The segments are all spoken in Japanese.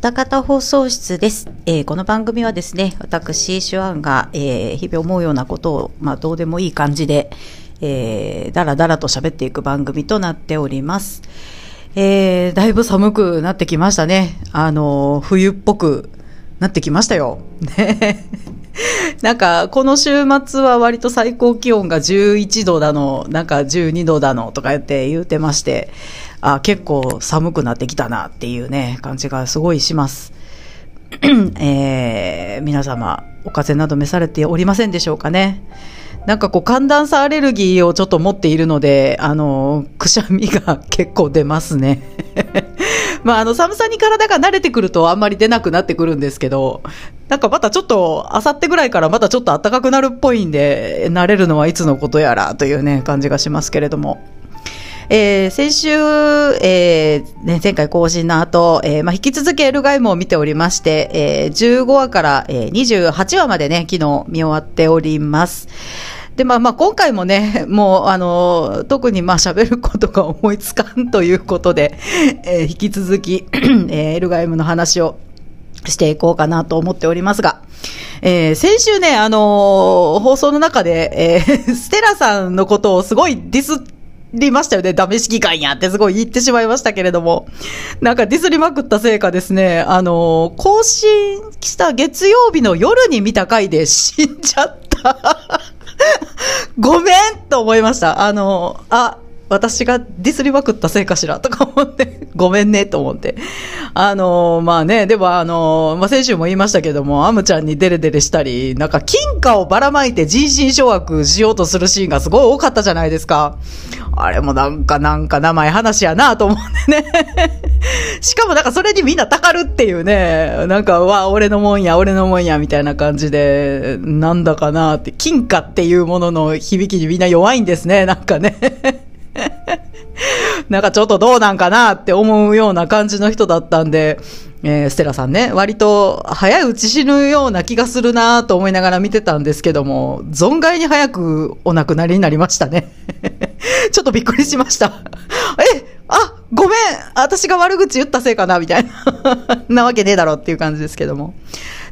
歌方放送室です、えーこの番組はですね、私、シュアンが、えー日々思うようなことを、まあ、どうでもいい感じで、えーだらだらと喋っていく番組となっております。えーだいぶ寒くなってきましたね。あの冬っぽくなってきましたよ。なんか、この週末は割と最高気温が11度だの、なんか12度だのとか言って言うてまして、あ、結構寒くなってきたなっていうね、感じがすごいします。えー皆様、お風邪など召されておりませんでしょうかね。なんかこう寒暖差アレルギーをちょっと持っているので、あの、くしゃみが結構出ますね。まあ、あの、寒さに体が慣れてくるとあんまり出なくなってくるんですけど、なんかまたちょっと、あさってぐらいからまたちょっと暖かくなるっぽいんで、慣れるのはいつのことやらというね、感じがしますけれども。えー先週、えーね、前回更新の後、えーまあ、引き続きエルガイムを見ておりまして、えー15話から、えー28話までね、昨日見終わっております。で、まあまあ今回もね、もうあの、特にまあ喋ることが思いつかんということで、えー引き続き、えーエルガイムの話をしていこうかなと思っておりますが、えー先週ね、あのー放送の中で、えー ステラさんのことをすごいディスってりましたよね。ダメ式会やってすごい言ってしまいましたけれども。なんかディスりまくったせいかですね、あの更新した月曜日の夜に見た回で死んじゃった。ごめんと思いました。あのあ、私がディスりまくったせいかしらとか思って、ごめんねと思って。あのーまあね、でもあのーまあ先週も言いましたけども、アムちゃんにデレデレしたり、なんか金貨をばらまいて人心掌握しようとするシーンがすごい多かったじゃないですか。あれもなんかなんか名前話やなと思ってね。しかもなんかそれにみんなたかるっていうね、なんか、わ、俺のもんや、俺のもんや、みたいな感じで、なんだかなって、金貨っていうものの響きにみんな弱いんですね、なんかね。なんかちょっとどうなんかなって思うような感じの人だったんで、えーステラさんね、割と早いうち死ぬような気がするなと思いながら見てたんですけども、存外に早くお亡くなりになりましたね。ちょっとびっくりしました。え、あ、ごめん私が悪口言ったせいかなみたいな。なわけねえだろっていう感じですけども。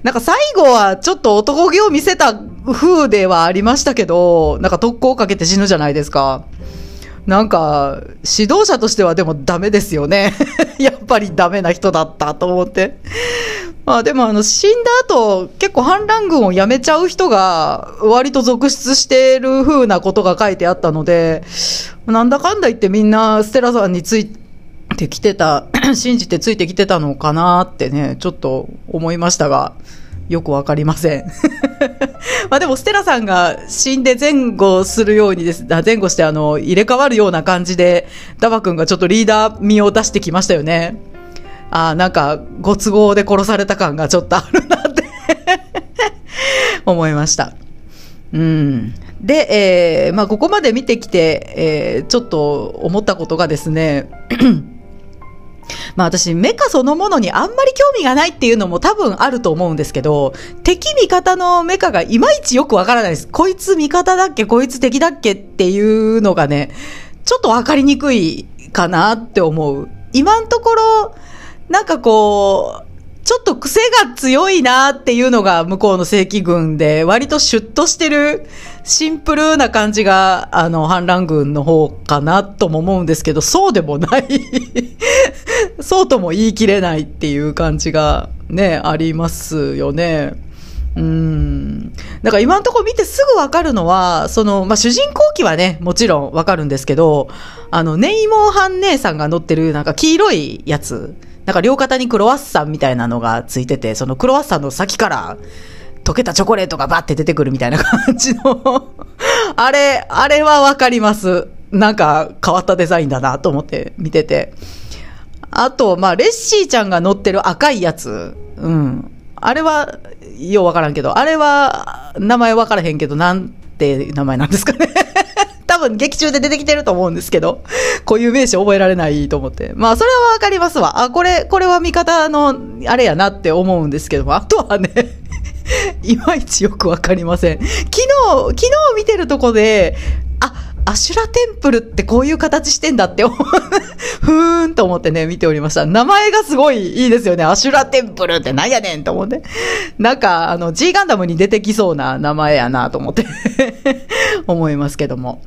なんか最後はちょっと男気を見せた風ではありましたけど、なんか特攻をかけて死ぬじゃないですか。なんか、指導者としてはでもダメですよね。やっぱりダメな人だったと思って。まあでもあの死んだ後、結構反乱軍を辞めちゃう人が割と続出してる風なことが書いてあったので、なんだかんだ言ってみんなステラさんについてきてた、信じてついてきてたのかなってね、ちょっと思いましたが、よくわかりません。まあでも、ステラさんが死んで前後するようにです、あ前後してあの、入れ替わるような感じで、ダバ君がちょっとリーダー味を出してきましたよね。あーなんか、ご都合で殺された感がちょっとあるなって 思いました。うん。で、えーまあ、ここまで見てきて、えーちょっと思ったことがですね、まあ私、メカそのものにあんまり興味がないっていうのも多分あると思うんですけど、敵味方のメカがいまいちよくわからないです。こいつ味方だっけ？こいつ敵だっけっていうのがね、ちょっとわかりにくいかなって思う。今のところ、なんかこう、と癖が強いなっていうのが向こうの正規軍で、割とシュッとしてる、シンプルな感じが、あの、反乱軍の方かなとも思うんですけど、そうでもない。そうとも言い切れないっていう感じがね、ありますよね。うん。だから今のところ見てすぐわかるのは、その、まあ、主人公機はね、もちろんわかるんですけど、あの、ネイモーハン姉さんが乗ってるなんか黄色いやつ、なんか両肩にクロワッサンみたいなのがついてて、そのクロワッサンの先から溶けたチョコレートがバッて出てくるみたいな感じの、あれ、あれはわかります。なんか変わったデザインだなと思って見てて。あと、まあ、レッシーちゃんが乗ってる赤いやつ。うん。あれは、ようわからんけど、あれは、名前わからへんけど、なんて名前なんですかね。多分劇中で出てきてると思うんですけど、こういう名詞覚えられないと思って。まあ、それはわかりますわ。あ、これ、これは味方の、あれやなって思うんですけども、あとはね、いまいちよくわかりません。昨日、昨日見てるとこで、あ、アシュラテンプルってこういう形してんだって思う、ふーんと思ってね、見ておりました。名前がすごいいいですよね。アシュラテンプルってなんやねんと思って。なんか、あの、G ガンダムに出てきそうな名前やなと思って 思いますけども。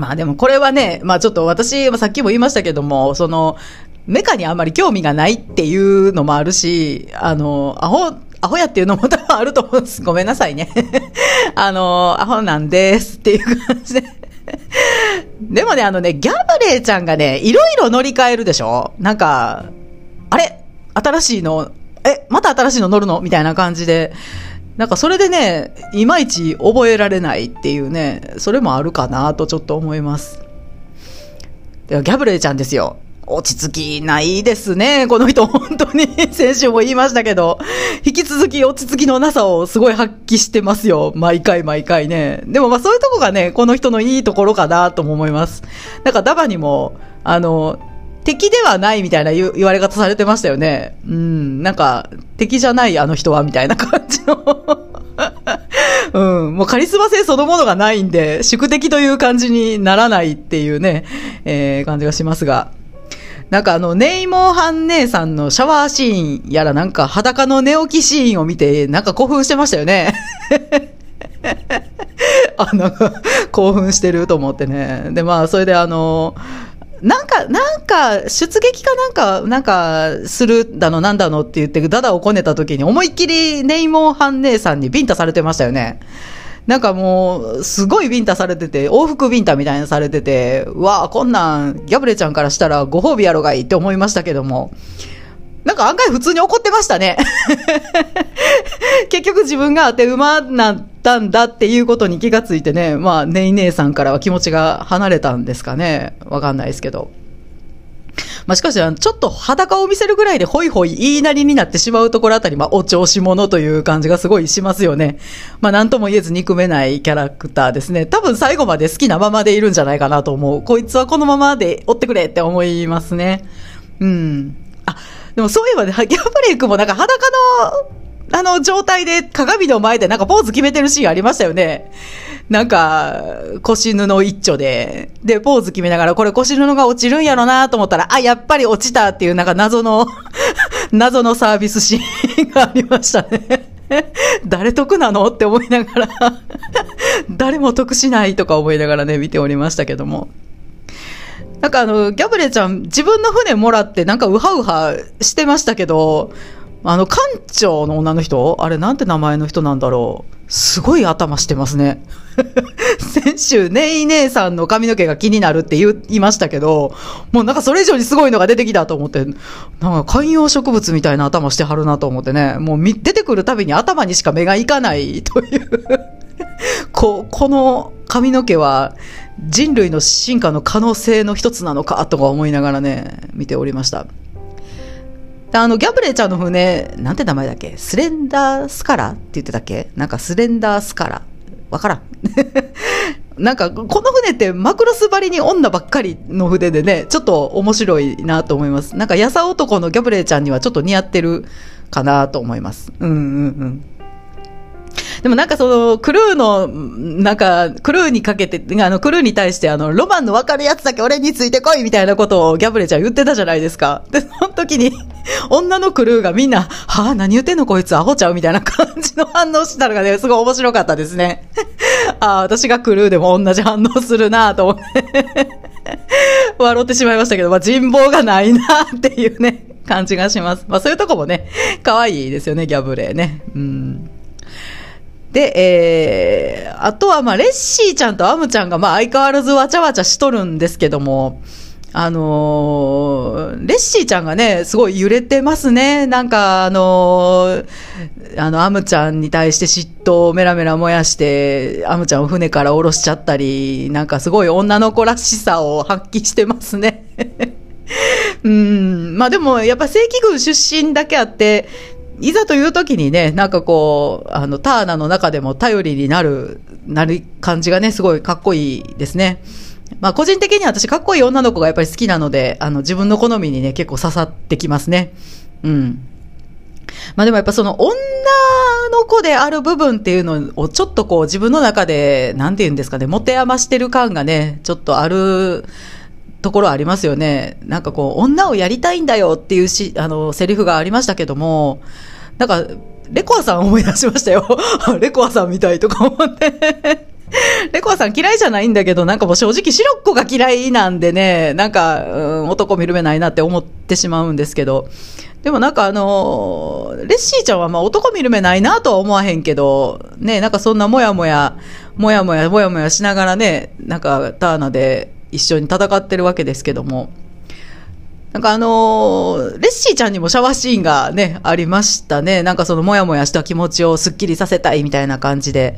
まあでもこれはね、まあちょっと私、さっきも言いましたけども、その、メカにあんまり興味がないっていうのもあるし、あの、アホ、アホやっていうのも多分あると思うんです。ごめんなさいね。あの、アホなんですっていう感じで。でもね、あのね、ギャブレーちゃんがね、いろいろ乗り換えるでしょ？なんか、あれ？新しいの、え、また新しいの乗るの？みたいな感じで。なんかそれでね、いまいち覚えられないっていうね、それもあるかなとちょっと思います。ギャブレーちゃんですよ。落ち着きないですね、この人、本当に。先週も言いましたけど、引き続き落ち着きのなさをすごい発揮してますよ。毎回毎回ね。でもまあそういうとこがね、この人のいいところかなとも思います。なんかダバにも、あの、敵ではないみたいな言われ方されてましたよね。うん、なんか、敵じゃないあの人はみたいな感じの。うん、もうカリスマ性そのものがないんで、宿敵という感じにならないっていうね、えー、感じがしますが。なんかあの、ネイモーハン姉さんのシャワーシーンやらなんか裸の寝起きシーンを見て、なんか興奮してましたよね。あの、興奮してると思ってね。で、まあ、それであの、なんか、なんか、出撃かなんか、なんか、するだの、なんだのって言って、ダダをこねた時に、思いっきりネイモンハン姉さんにビンタされてましたよね。なんかもう、すごいビンタされてて、往復ビンタみたいにされてて、わあ、こんなん、ギャブレちゃんからしたらご褒美やろがいいって思いましたけども、か案外普通に怒ってましたね。結局自分が当て馬なったんだっていうことに気がついてね、まあ、ネイ姉さんからは気持ちが離れたんですかね。わかんないですけど。まあ、しかし、ちょっと裸を見せるぐらいでホイホイ言いなりになってしまうところあたり、まあ、お調子者という感じがすごいしますよね。まあ、なんとも言えず憎めないキャラクターですね。多分最後まで好きなままでいるんじゃないかなと思う。こいつはこのままで追ってくれって思いますね。うん。でもそういえばね、ギャブレイクもなんか裸のあの状態で鏡の前でなんかポーズ決めてるシーンありましたよね。なんか、腰布一丁で、で、ポーズ決めながら、これ腰布が落ちるんやろなと思ったら、あ、やっぱり落ちたっていうなんか謎の 謎のサービスシーンがありましたね。誰得なのって思いながら 誰も得しないとか思いながらね、見ておりましたけども。なんかあの、ギャブレちゃん、自分の船もらって、なんかウハウハしてましたけど、あの、館長の女の人？あれなんて名前の人なんだろう？すごい頭してますね。先週、ネイ姉さんの髪の毛が気になるって言いましたけど、もうなんかそれ以上にすごいのが出てきたと思って、なんか観葉植物みたいな頭してはるなと思ってね、もう出てくるたびに頭にしか目がいかないという こ、この髪の毛は人類の進化の可能性の一つなのかとか思いながらね、見ておりました。あの、ギャブレーちゃんの船、なんて名前だっけ？スレンダースカラって言ってたっけ？なんかスレンダースカラわからん。なんか、この船ってマクロス張りに女ばっかりの船でね、ちょっと面白いなと思います。なんか、やさ男のギャブレーちゃんにはちょっと似合ってるかなと思います。うんうんうん。でもなんかその、クルーの、なんか、クルーにかけて、あの、クルーに対して、あの、ロマンの分かるやつだけ俺についてこいみたいなことをギャブレちゃん言ってたじゃないですか。で、その時に、女のクルーがみんな、はあ、何言ってんのこいつ、アホちゃうみたいな感じの反応したのがね、すごい面白かったですね。ああ、私がクルーでも同じ反応するなと思って。笑ってしまいましたけど、まあ、人望がないなっていうね、感じがします。まあ、そういうとこもね、可愛いですよね、ギャブレーね。うん。で、えー、あとは、まあ、レッシーちゃんとアムちゃんが、まあ、相変わらずわちゃわちゃしとるんですけども、あのー、レッシーちゃんがね、すごい揺れてますね。なんか、あのー、あの、アムちゃんに対して嫉妬をメラメラ燃やして、アムちゃんを船から降ろしちゃったり、なんかすごい女の子らしさを発揮してますね。うん、まあでも、やっぱ正規軍出身だけあって、いざという時にね、なんかこう、あの、ターナの中でも頼りになる、なる感じがね、すごいかっこいいですね。まあ、個人的には私かっこいい女の子がやっぱり好きなので、あの、自分の好みにね、結構刺さってきますね。うん。まあでもやっぱその女の子である部分っていうのをちょっとこう自分の中で、なんて言うんですかね、持て余してる感がね、ちょっとあるところありますよね。なんかこう、女をやりたいんだよっていうし、あの、セリフがありましたけども、なんか、レコアさん思い出しましたよ。レコアさんみたいとか思って。レコアさん嫌いじゃないんだけど、なんかもう正直白っ子が嫌いなんでね、なんか、うん、男見る目ないなって思ってしまうんですけど、でもなんかあのレッシーちゃんはまあ男見る目ないなとは思わへんけど、ね、なんかそんなもやもや、もやもや、もやもやしながらね、なんかターナで一緒に戦ってるわけですけども、なんかあのー、レッシーちゃんにもシャワーシーンがね、ありましたね。なんかそのもやもやした気持ちをスッキリさせたいみたいな感じで。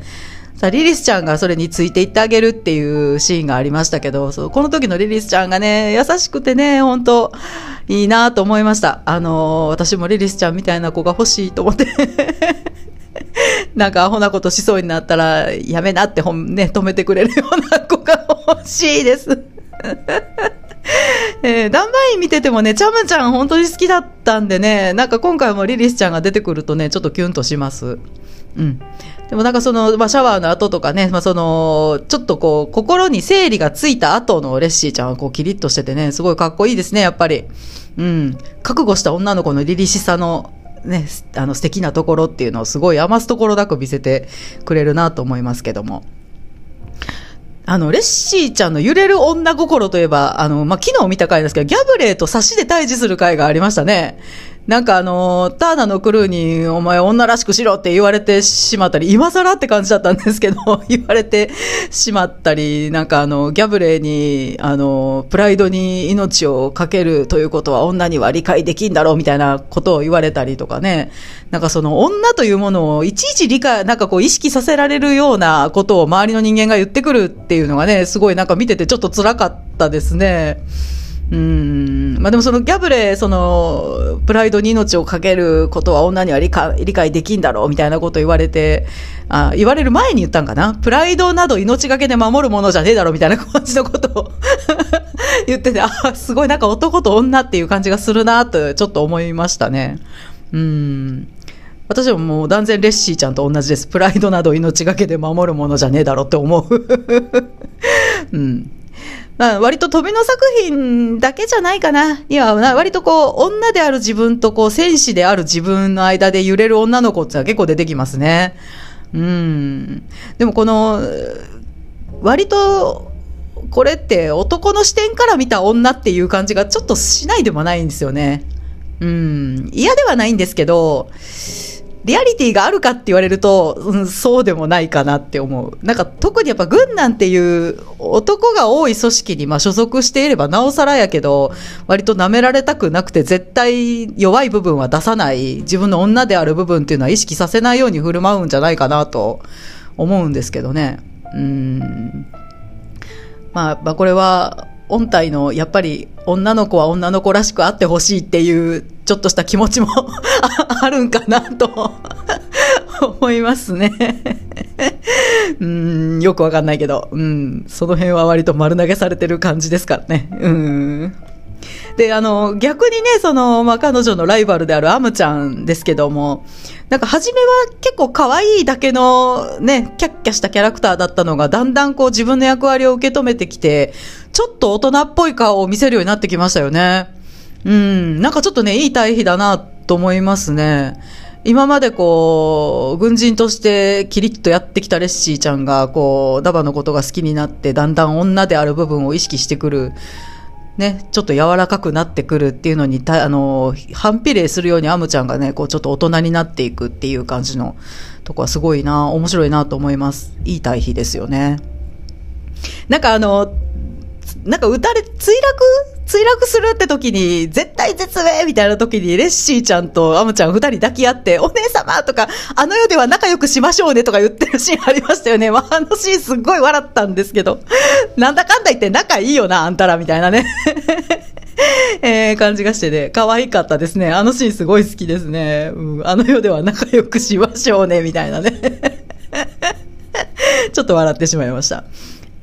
さあ、リリスちゃんがそれについていってあげるっていうシーンがありましたけど、そうこの時のリリスちゃんがね、優しくてね、本当いいなと思いました。あのー、私もリリスちゃんみたいな子が欲しいと思って なんかアホなことしそうになったら、やめなってほんね、止めてくれるような子が欲しいです えー、ダンバイン見ててもね、チャムちゃん本当に好きだったんでね、なんか今回もリリスちゃんが出てくるとね、ちょっとキュンとします。うん。でもなんかその、まあ、シャワーの後とかね、まあ、その、ちょっとこう、心に整理がついた後のレッシーちゃんはこう、キリッとしててね、すごいかっこいいですね、やっぱり。うん。覚悟した女の子の凛々しさの、ね、あの素敵なところっていうのをすごい余すところなく見せてくれるなと思いますけども。あの、レッシーちゃんの揺れる女心といえば、あの、まあ、昨日見た回ですけど、ギャブレーと差しで対峙する回がありましたね。なんかあの、ターナのクルーに、お前女らしくしろって言われてしまったり、今更って感じだったんですけど、言われてしまったり、なんかあの、ギャブレーに、あの、プライドに命をかけるということは女には理解できんだろうみたいなことを言われたりとかね、なんかその女というものをいちいち理解、なんかこう意識させられるようなことを周りの人間が言ってくるっていうのがね、すごいなんか見ててちょっと辛かったですね。うん。まあでもそのギャブレ、その、プライドに命をかけることは女には理解できんだろうみたいなこと言われて、あ言われる前に言ったんかな？プライドなど命がけで守るものじゃねえだろみたいな感じのことを 言ってて、あ、すごいなんか男と女っていう感じがするなとちょっと思いましたね。うん。私はもう断然レッシーちゃんと同じです。プライドなど命がけで守るものじゃねえだろって思う。うん。まあ、割と飛びの作品だけじゃないかな。いや、割とこう、女である自分とこう、戦士である自分の間で揺れる女の子ってのは結構出てきますね。うん。でもこの、割と、これって男の視点から見た女っていう感じがちょっとしないでもないんですよね。うん。嫌ではないんですけど、リアリティがあるかって言われると、うん、そうでもないかなって思う。なんか特にやっぱ軍なんていう男が多い組織にまあ所属していればなおさらやけど、割と舐められたくなくて絶対弱い部分は出さない、自分の女である部分っていうのは意識させないように振る舞うんじゃないかなと思うんですけどね。うん。まあ、まあこれは音体のやっぱり女の子は女の子らしくあってほしいっていうちょっとした気持ちも あるんかなと 思いますねうん、よくわかんないけど、うん、その辺は割と丸投げされてる感じですからね。うん。で、あの、逆にね、その、まあ、彼女のライバルであるアムちゃんですけども、なんか初めは結構可愛いだけのね、キャッキャしたキャラクターだったのが、だんだんこう自分の役割を受け止めてきて、ちょっと大人っぽい顔を見せるようになってきましたよね。うん、なんかちょっとね、いい対比だなと思いますね。今までこう、軍人としてキリッとやってきたレッシーちゃんが、こう、ダバのことが好きになって、だんだん女である部分を意識してくる。ね、ちょっと柔らかくなってくるっていうのに、あの、反比例するようにアムちゃんがね、こう、ちょっと大人になっていくっていう感じのとこはすごいな、面白いなと思います。いい対比ですよね。なんかあの、なんか撃たれ、墜落墜落するって時に、絶対絶命みたいな時に、レッシーちゃんとアムちゃん二人抱き合って、お姉様とか、あの世では仲良くしましょうねとか言ってるシーンありましたよね。まあ、あのシーンすっごい笑ったんですけど、なんだかんだ言って仲いいよな、あんたらみたいなね。えー、感じがしてね、可愛かったですね。あのシーンすごい好きですね。うん、あの世では仲良くしましょうね、みたいなね。ちょっと笑ってしまいました。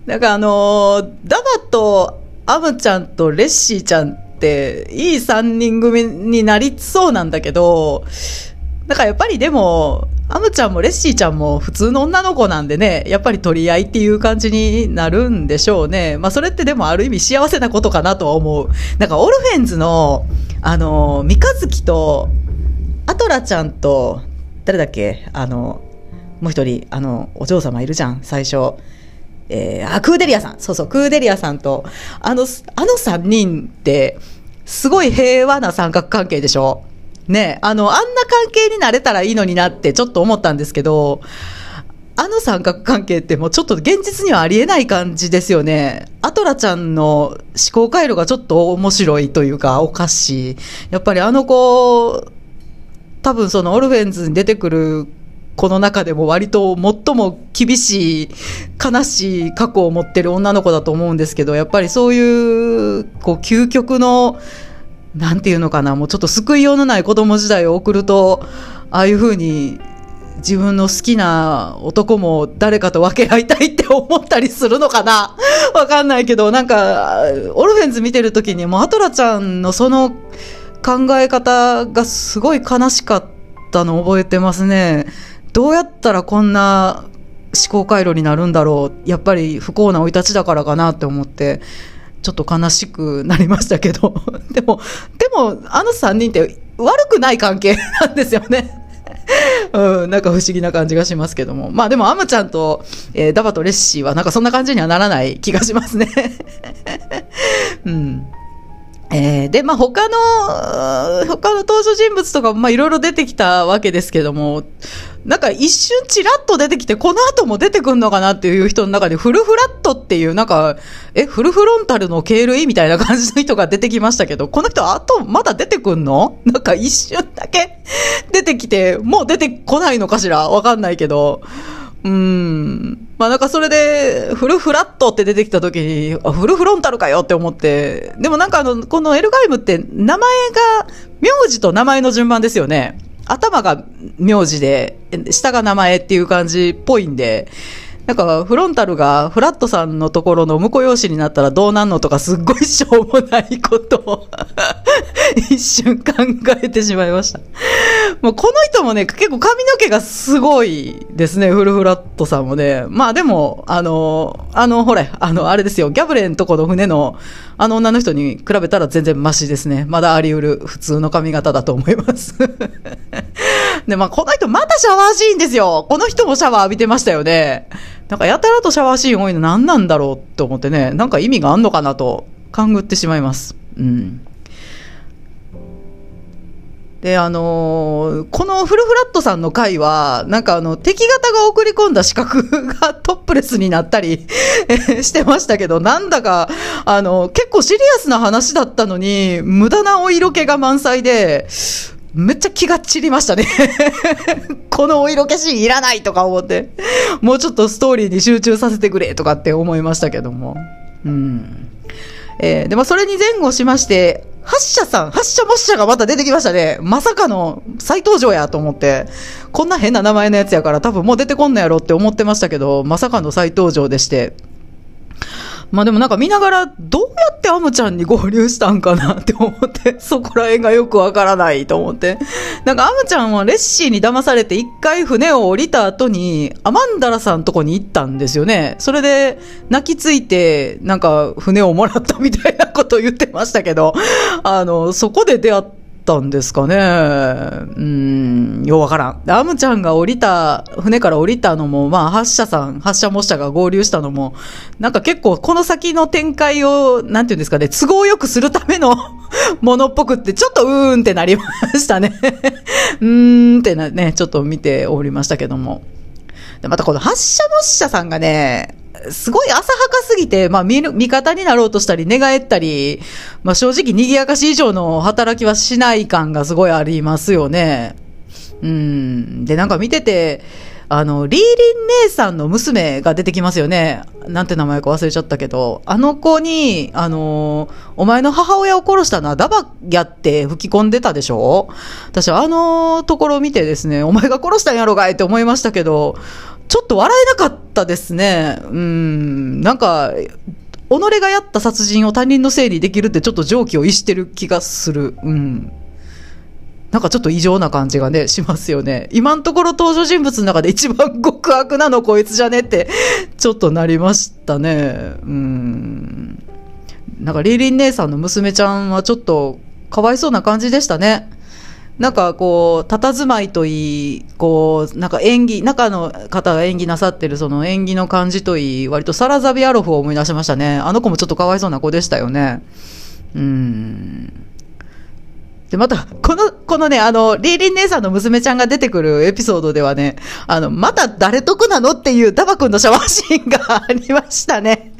なんかあのー、ダバとアムちゃんとレッシーちゃんって、いい3人組になりそうなんだけど、だからやっぱりでも、アムちゃんもレッシーちゃんも普通の女の子なんでね、やっぱり取り合いっていう感じになるんでしょうね。まあそれってでもある意味幸せなことかなとは思う。なんかオルフェンズの、あの、三日月と、アトラちゃんと、誰だっけ？あの、もう一人、あの、お嬢様いるじゃん、最初。えー、あ、クーデリアさん。そうそう、クーデリアさんと、あの、あの三人って、すごい平和な三角関係でしょ？ね、あの、あんな関係になれたらいいのになってちょっと思ったんですけど、あの三角関係ってもうちょっと現実にはありえない感じですよね。アトラちゃんの思考回路がちょっと面白いというかおかしい。やっぱりあの子、多分そのオルフェンズに出てくる子の中でも割と最も厳しい、悲しい過去を持ってる女の子だと思うんですけど、やっぱりそういう、こう、究極のなんていうのかな、もうちょっと救いようのない子供時代を送ると、ああいうふうに自分の好きな男も誰かと分け合いたいって思ったりするのかな？わかんないけど、なんか、オルフェンズ見てる時にもうアトラちゃんのその考え方がすごい悲しかったの覚えてますね。どうやったらこんな思考回路になるんだろう。やっぱり不幸な生い立ちだからかなって思って。ちょっと悲しくなりましたけど、でも、でも、あの3人って悪くない関係なんですよね。うん、なんか不思議な感じがしますけども。まあでも、アムちゃんと、えー、ダバとレッシーはなんかそんな感じにはならない気がしますね。うん。えー、で、まあ、他の、他の登場人物とかも、まあ、いろいろ出てきたわけですけども、なんか一瞬チラッと出てきて、この後も出てくんのかなっていう人の中で、フルフラットっていう、なんか、え、フルフロンタルの経類みたいな感じの人が出てきましたけど、この人、あと、まだ出てくんの？なんか一瞬だけ出てきて、もう出てこないのかしら？わかんないけど、うん。まあなんかそれで、フルフラットって出てきた時に、あ、フルフロンタルかよって思って、でもなんかあの、このエルガイムって名前が、名字と名前の順番ですよね。頭が名字で、下が名前っていう感じっぽいんで、なんか、フロンタルがフラットさんのところの婿養子になったらどうなんのとかすっごいしょうもないことを 一瞬考えてしまいました。もうこの人もね、結構髪の毛がすごいですね、フルフラットさんもね。まあでも、あの、あの、ほれ、あの、あれですよ、ギャブレンとこの船の、あの女の人に比べたら全然マシですね。まだあり得る普通の髪型だと思います。で、まあこの人またシャワーシーンですよ。この人もシャワー浴びてましたよね。なんかやたらとシャワーシーン多いの何なんだろうって思ってね、なんか意味があんのかなと勘ぐってしまいます。うん。で、あのー、このフルフラットさんの回は、なんかあの、敵型が送り込んだ資格が トップレスになったり してましたけど、なんだか、あの、結構シリアスな話だったのに、無駄なお色気が満載で、めっちゃ気が散りましたね このお色気シーンいらないとか思って、もうちょっとストーリーに集中させてくれとかって思いましたけども。うん。えー、で、もそれに前後しまして、発射さん、発射もっしゃがまた出てきましたね。まさかの再登場やと思って、こんな変な名前のやつやから多分もう出てこんのやろって思ってましたけど、まさかの再登場でして、まあでもなんか見ながら、どうやってアムちゃんに合流したんかなって思って、そこら辺がよくわからないと思って。なんかアムちゃんはレッシーに騙されて一回船を降りた後に、アマンダラさんとこに行ったんですよね。それで、泣きついて、なんか船をもらったみたいなことを言ってましたけど、あの、そこで出会ったたんですかね。うん、ようわからん。アムちゃんが降りた、船から降りたのも、まあ、発射さん、発射模写が合流したのも、なんか結構この先の展開を、なんていうんですかね、都合よくするための ものっぽくって、ちょっとうーんってなりましたね うーんってな、ね、ちょっと見ておりましたけども。で、またこの発射模写さんがね、すごい浅はかすぎて、まあ見る、味方になろうとしたり、寝返ったり、まあ正直賑やかし以上の働きはしない感がすごいありますよね。うん。で、なんか見てて、あの、リーリン姉さんの娘が出てきますよね。なんて名前か忘れちゃったけど、あの子に、あの、お前の母親を殺したのはダバやって吹き込んでたでしょ？私はあのところを見てですね、お前が殺したんやろがいって思いましたけど、ちょっと笑えなかったですね。うん、なんか、己がやった殺人を他人のせいにできるってちょっと常軌を逸してる気がする。うん。なんかちょっと異常な感じがね、しますよね。今のところ登場人物の中で一番極悪なのこいつじゃねって、ちょっとなりましたね。うん。なんかリーリン姉さんの娘ちゃんはちょっとかわいそうな感じでしたね。なんかこう、佇まいといい、こう、なんか演技、中の方が演技なさってるその演技の感じといい、割とサラザビアロフを思い出しましたね。あの子もちょっとかわいそうな子でしたよね。うん。で、また、この、このね、あの、リーリン姉さんの娘ちゃんが出てくるエピソードではね、あの、また誰得なのっていうダバ君のシャワーシーンがありましたね。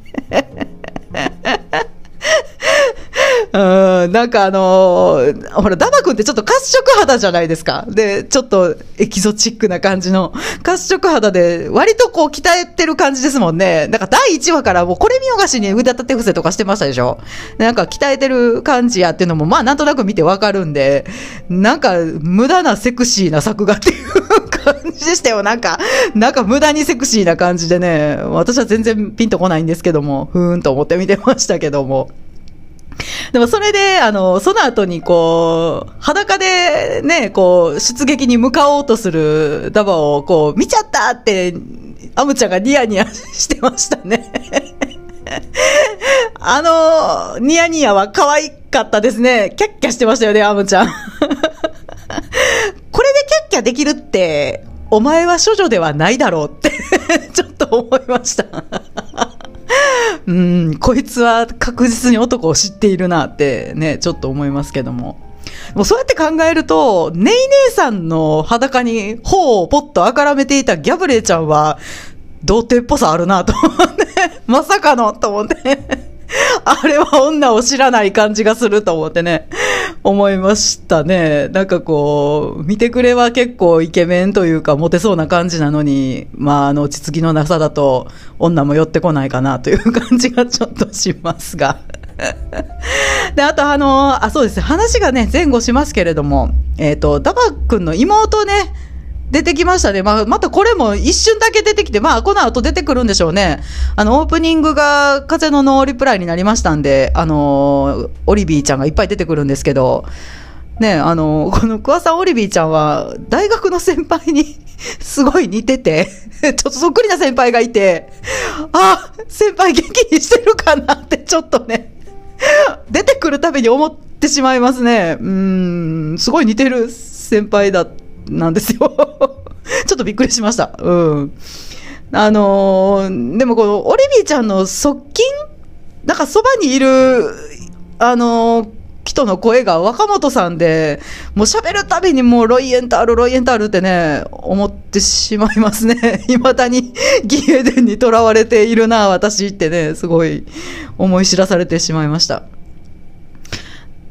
うん、なんかあのー、ほら、ダバ君ってちょっと褐色肌じゃないですか。で、ちょっとエキゾチックな感じの褐色肌で、割とこう鍛えてる感じですもんね。なんか第1話からもうこれ見よがしに腕立て伏せとかしてましたでしょ。なんか鍛えてる感じやっていうのも、まあなんとなく見てわかるんで、なんか無駄なセクシーな作画っていう感じでしたよ。なんか、なんか無駄にセクシーな感じでね、私は全然ピンとこないんですけども、ふーんと思って見てましたけども。でもそれで、あの、その後にこう、裸でね、こう、出撃に向かおうとするダバをこう、見ちゃったって、アムちゃんがニヤニヤしてましたね。あの、ニヤニヤは可愛かったですね。キャッキャしてましたよね、アムちゃん。これでキャッキャできるって、お前は処女ではないだろうって ちょっと思いましたうん、こいつは確実に男を知っているなってね、ちょっと思いますけども。もうそうやって考えると、ネイネイさんの裸に頬をポッとあからめていたギャブレーちゃんは、童貞っぽさあるなと思って、まさかのと思って。あれは女を知らない感じがすると思ってね、思いましたね。なんかこう、見てくれは結構イケメンというかモテそうな感じなのに、まああの落ち着きのなさだと女も寄ってこないかなという感じがちょっとしますが。で、あとあの、あ、そうです。話がね、前後しますけれども、えっ、ー、と、ダバ君の妹ね、出てきましたね。まあ、またこれも一瞬だけ出てきて、まあ、この後出てくるんでしょうね。あの、オープニングが風のノーリプライになりましたんで、あの、オリビーちゃんがいっぱい出てくるんですけど、ね、あの、この桑さんオリビーちゃんは、大学の先輩に すごい似ててちょっとそっくりな先輩がいて、あ、先輩元気にしてるかなってちょっとね出てくるたびに思ってしまいますね。うん、すごい似てる先輩だった。なんですよ ちょっとびっくりしました。うん。あのー、でもこの、オリビーちゃんの側近？なんかそばにいる、あのー、人の声が若本さんで、もう喋るたびにもうロイエンタール、ロイエンタールってね、思ってしまいますね。未だに義エ伝にとらわれているな、私ってね、すごい思い知らされてしまいました。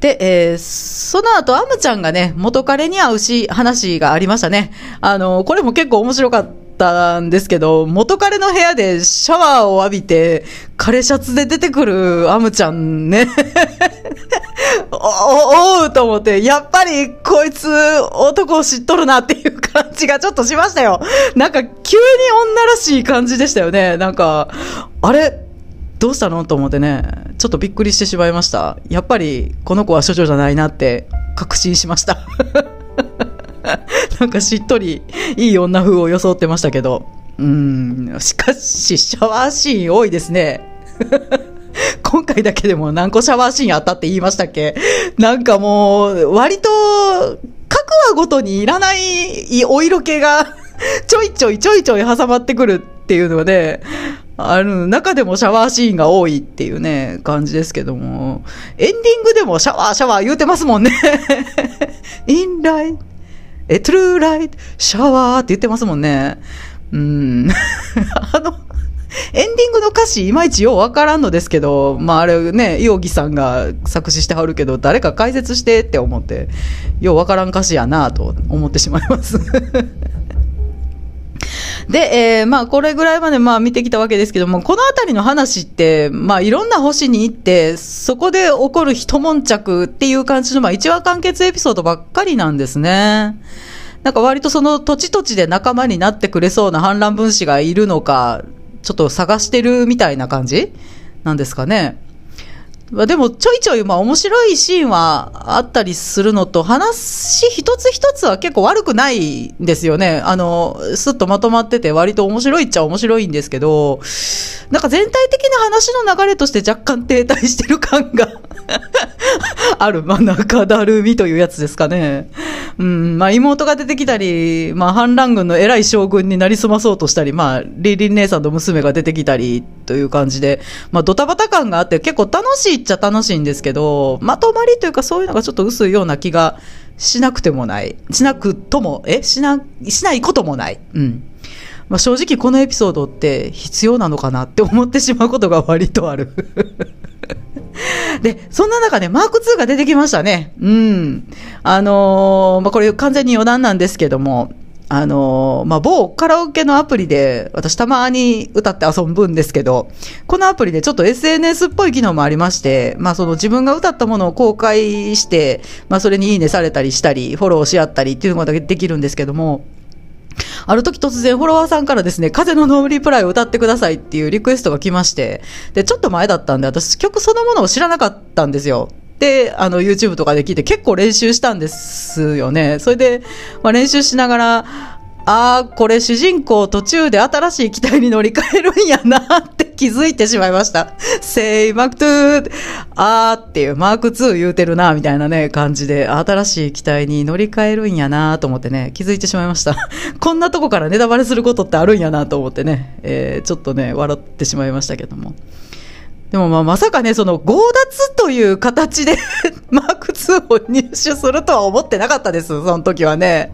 で、えー、その後、アムちゃんがね、元彼に会うし、話がありましたね。あの、これも結構面白かったんですけど、元彼の部屋でシャワーを浴びて、枯シャツで出てくるアムちゃんね。お、おうと思って、やっぱりこいつ男を知っとるなっていう感じがちょっとしましたよ。なんか急に女らしい感じでしたよね。なんか、あれ？どうしたの？と思ってね、ちょっとびっくりしてしまいました。やっぱり、この子は処女じゃないなって確信しました。なんかしっとり、いい女風を装ってましたけど。うん、しかし、シャワーシーン多いですね。今回だけでも何個シャワーシーンあったって言いましたっけ？なんかもう、割と、各話ごとにいらないお色気がちょいちょいちょいちょい挟まってくるっていうので、あの、中でもシャワーシーンが多いっていうね、感じですけども、エンディングでもシャワーシャワー言うてますもんね。インライト、え、トゥルーライト、シャワーって言ってますもんね。うん。あの、エンディングの歌詞いまいちようわからんのですけど、まああれね、ヨギさんが作詞してはるけど、誰か解説してって思って、ようわからん歌詞やなと思ってしまいます。で、えー、まあ、これぐらいまでまあ見てきたわけですけども、このあたりの話って、まあ、いろんな星に行って、そこで起こる一悶着っていう感じの、まあ、一話完結エピソードばっかりなんですね。なんか割とその土地土地で仲間になってくれそうな反乱分子がいるのか、ちょっと探してるみたいな感じなんですかね。までもちょいちょいまあ面白いシーンはあったりするのと、話一つ一つは結構悪くないんですよね。あの、すっとまとまってて割と面白いっちゃ面白いんですけど、なんか全体的な話の流れとして若干停滞してる感が ある。まあ中だるみというやつですかね。うん、まあ妹が出てきたり、まあ反乱軍の偉い将軍になりすまそうとしたり、まあリリン姉さんの娘が出てきたりという感じで、まあドタバタ感があって結構楽しいっちゃ楽しいんですけど、まとまりというかそういうのがちょっと薄いような気がしなくてもない。しなくとも、え？しな、しないこともない。うん。まあ、正直このエピソードって必要なのかなって思ってしまうことが割とある で、そんな中でマーク2が出てきましたね。うん。あのー、まあ、これ完全に余談なんですけども、あのー、まあ、某カラオケのアプリで、私たまに歌って遊ぶんですけど、このアプリでちょっと SNS っぽい機能もありまして、まあ、その自分が歌ったものを公開して、まあ、それにいいねされたりしたり、フォローし合ったりっていうのができるんですけども、ある時突然フォロワーさんからですね、風のノーリプライを歌ってくださいっていうリクエストが来まして、で、ちょっと前だったんで、私曲そのものを知らなかったんですよ。で、あの、YouTube とかで聞いて結構練習したんですよね。それで、まあ、練習しながら、ああ、これ主人公途中で新しい機体に乗り換えるんやなって気づいてしまいました。セイマクトゥーあーっていうマーク2言うてるなみたいなね感じで新しい機体に乗り換えるんやなと思ってね気づいてしまいました。こんなとこからネタバレすることってあるんやなと思ってね、えー、ちょっとね笑ってしまいましたけども。でもまあまさかね、その強奪という形で マーク2を入手するとは思ってなかったです、その時はね。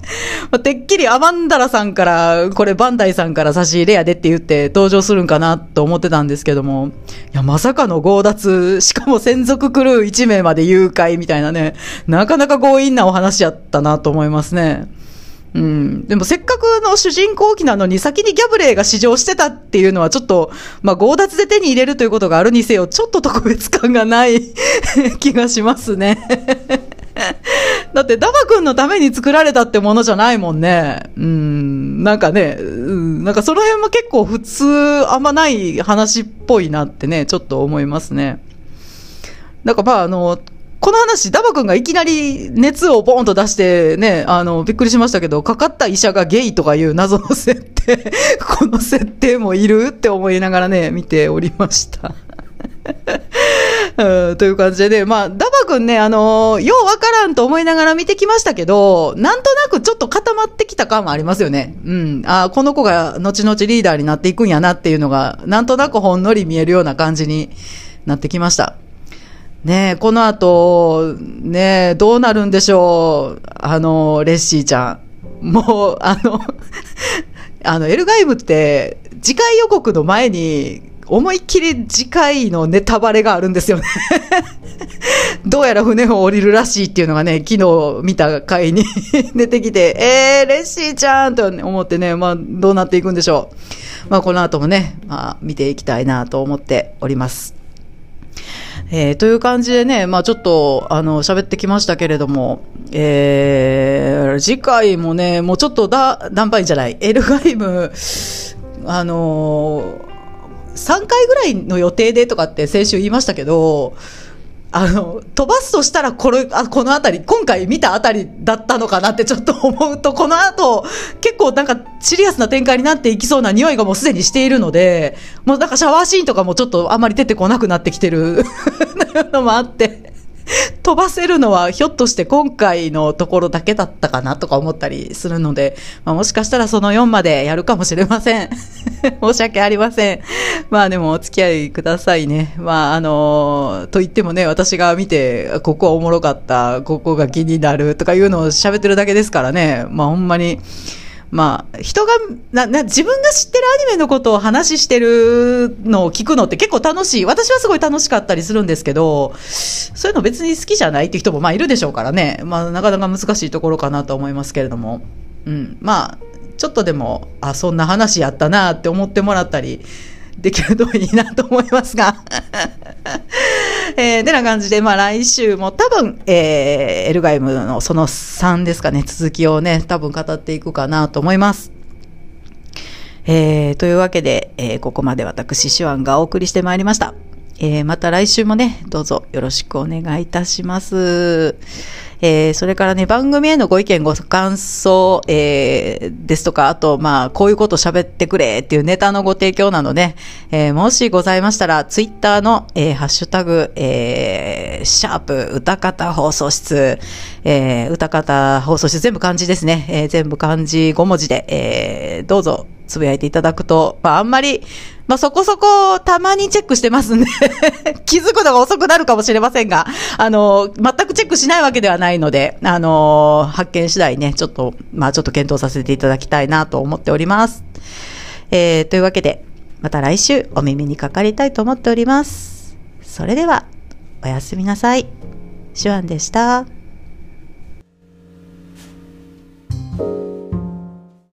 まあ、てっきりアマンダラさんから、これバンダイさんから差し入れやでって言って登場するんかなと思ってたんですけども、いや、まさかの強奪、しかも専属クルー1名まで誘拐みたいなね、なかなか強引なお話やったなと思いますね。うん。でもせっかくの主人公機なのに先にギャブレーが試乗してたっていうのはちょっと、まあ強奪で手に入れるということがあるにせよ、ちょっと特別感がない 気がしますね だってダバ君のために作られたってものじゃないもんね。うん。なんかね、うん、なんかその辺も結構普通あんまない話っぽいなってね、ちょっと思いますね。なんかまああの、この話、ダバ君がいきなり熱をボーンと出してね、あの、びっくりしましたけど、かかった医者がゲイとかいう謎の設定、この設定もいるって思いながらね、見ておりました。うん、という感じでね、まあ、ダバ君ね、あのようわからんと思いながら見てきましたけど、なんとなくちょっと固まってきた感はありますよね。うん。あこの子が後々リーダーになっていくんやなっていうのが、なんとなくほんのり見えるような感じになってきました。ねえこの後、ねどうなるんでしょう？あの、レッシーちゃん。もう、あの あの、エルガイムって、次回予告の前に、思いっきり次回のネタバレがあるんですよね どうやら船を降りるらしいっていうのがね、昨日見た回に 出てきて、えー、レッシーちゃんと思ってね、まあ、どうなっていくんでしょう？まあ、この後もね、まあ、見ていきたいなと思っております。えー、という感じでね、まあちょっと、あの、喋ってきましたけれども、えー、次回もね、もうちょっとだ、ダンパインじゃない、エルガイム、あのー、3回ぐらいの予定でとかって先週言いましたけど、あの、飛ばすとしたらこれ、あ、このあたり、今回見たあたりだったのかなってちょっと思うと、この後、結構なんかシリアスな展開になっていきそうな匂いがもうすでにしているので、もうなんかシャワーシーンとかもちょっとあんまり出てこなくなってきてる のもあって。飛ばせるのはひょっとして今回のところだけだったかなとか思ったりするので、まあ、もしかしたらその4までやるかもしれません。申し訳ありません。まあでもお付き合いくださいね。まああの、と言ってもね、私が見て、ここはおもろかった、ここが気になるとかいうのを喋ってるだけですからね。まあほんまに、まあ、人がなな、自分が知ってるアニメのことを話してるのを聞くのって結構楽しい。私はすごい楽しかったりするんですけど、そういうの別に好きじゃないっていう人もまあいるでしょうからね。まあ、なかなか難しいところかなと思いますけれども。うん。まあ、ちょっとでも、あ、そんな話やったなって思ってもらったり、できるといいなと思いますが えー、てな感じで、まあ来週も多分、えー、エルガイムのその3ですかね、続きをね、多分語っていくかなと思います。えー、というわけで、えー、ここまで私、手腕がお送りしてまいりました。えー、また来週もね、どうぞよろしくお願いいたします。えー、それからね、番組へのご意見、ご感想、えー、ですとか、あと、まあ、こういうこと喋ってくれっていうネタのご提供などね、えー、もしございましたら、ツイッターの、えー、ハッシュタグ、えー、シャープ、歌方放送室、えー、歌方放送室、全部漢字ですね。えー、全部漢字5文字で、えー、どうぞつぶやいていただくと、まあ、あんまり、まあ、そこそこたまにチェックしてますんで 気づくのが遅くなるかもしれませんが、あの、全くチェックしないわけではないので、あの、発見次第ね、ちょっと、まあ、ちょっと検討させていただきたいなと思っております。えー、というわけで、また来週お耳にかかりたいと思っております。それでは、おやすみなさい。シュアンでした。